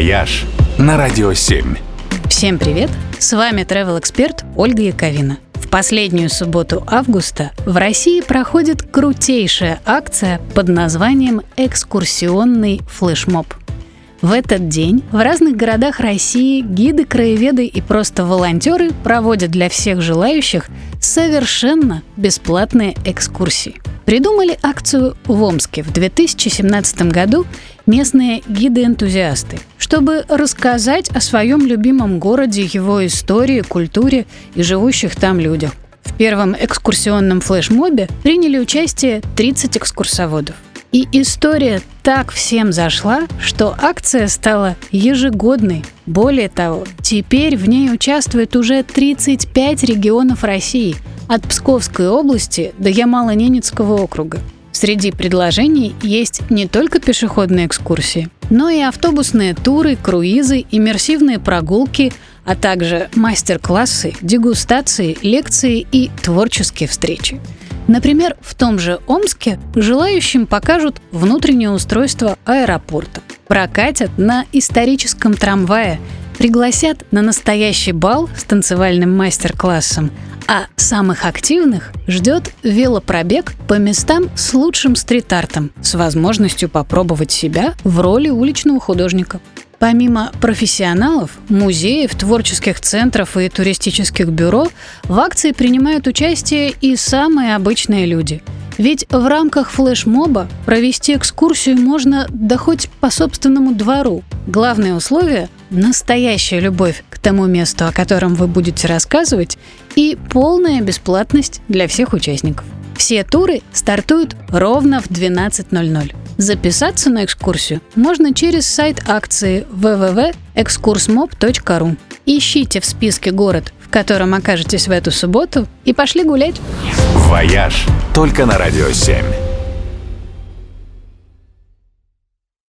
«Вояж» на Радио 7. Всем привет! С вами travel эксперт Ольга Яковина. В последнюю субботу августа в России проходит крутейшая акция под названием «Экскурсионный флешмоб». В этот день в разных городах России гиды, краеведы и просто волонтеры проводят для всех желающих совершенно бесплатные экскурсии. Придумали акцию в Омске в 2017 году местные гиды-энтузиасты, чтобы рассказать о своем любимом городе, его истории, культуре и живущих там людях. В первом экскурсионном флешмобе приняли участие 30 экскурсоводов. И история так всем зашла, что акция стала ежегодной. Более того, теперь в ней участвует уже 35 регионов России, от Псковской области до Ямало-Ненецкого округа. Среди предложений есть не только пешеходные экскурсии, но и автобусные туры, круизы, иммерсивные прогулки, а также мастер-классы, дегустации, лекции и творческие встречи. Например, в том же Омске желающим покажут внутреннее устройство аэропорта, прокатят на историческом трамвае, пригласят на настоящий бал с танцевальным мастер-классом, а самых активных ждет велопробег по местам с лучшим стрит-артом, с возможностью попробовать себя в роли уличного художника. Помимо профессионалов, музеев, творческих центров и туристических бюро, в акции принимают участие и самые обычные люди. Ведь в рамках флешмоба провести экскурсию можно да хоть по собственному двору. Главное условие – настоящая любовь к тому месту, о котором вы будете рассказывать, и полная бесплатность для всех участников. Все туры стартуют ровно в 12.00. Записаться на экскурсию можно через сайт акции www.exkursmob.ru. Ищите в списке город, в котором окажетесь в эту субботу, и пошли гулять. «Вояж» только на Радио 7.